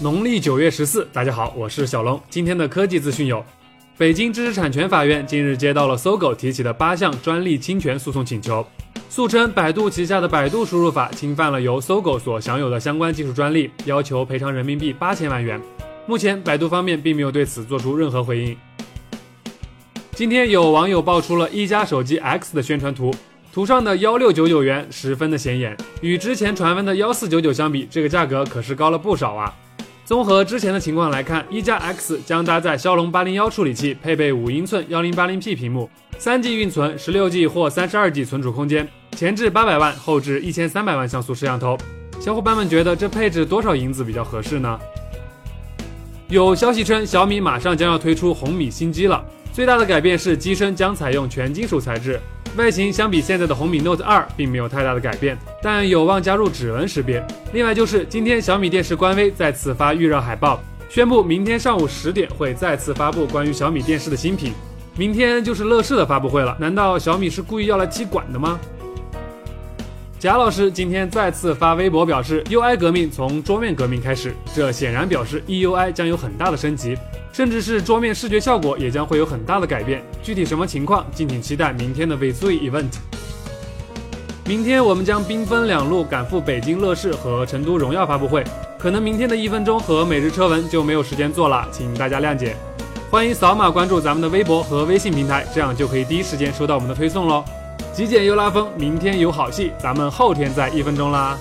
农历九月十四，大家好，我是小龙。今天的科技资讯有：北京知识产权法院近日接到了搜狗提起的八项专利侵权诉讼请求，诉称百度旗下的百度输入法侵犯了由搜狗所享有的相关技术专利，要求赔偿人民币八千万元。目前，百度方面并没有对此做出任何回应。今天有网友爆出了一加手机 X 的宣传图，图上的幺六九九元十分的显眼，与之前传闻的幺四九九相比，这个价格可是高了不少啊。综合之前的情况来看，一加 X 将搭载骁龙八零幺处理器，配备五英寸幺零八零 P 屏幕，三 G 运存，十六 G 或三十二 G 存储空间，前置八百万，后置一千三百万像素摄像头。小伙伴们觉得这配置多少银子比较合适呢？有消息称小米马上将要推出红米新机了，最大的改变是机身将采用全金属材质。外形相比现在的红米 Note 2并没有太大的改变，但有望加入指纹识别。另外就是今天小米电视官微再次发预热海报，宣布明天上午十点会再次发布关于小米电视的新品。明天就是乐视的发布会了，难道小米是故意要来踢馆的吗？贾老师今天再次发微博表示，UI 革命从桌面革命开始，这显然表示 EUI 将有很大的升级。甚至是桌面视觉效果也将会有很大的改变，具体什么情况，敬请期待明天的 v s u Event。明天我们将兵分两路赶赴北京乐视和成都荣耀发布会，可能明天的一分钟和每日车闻就没有时间做了，请大家谅解。欢迎扫码关注咱们的微博和微信平台，这样就可以第一时间收到我们的推送喽。极简又拉风，明天有好戏，咱们后天再一分钟啦。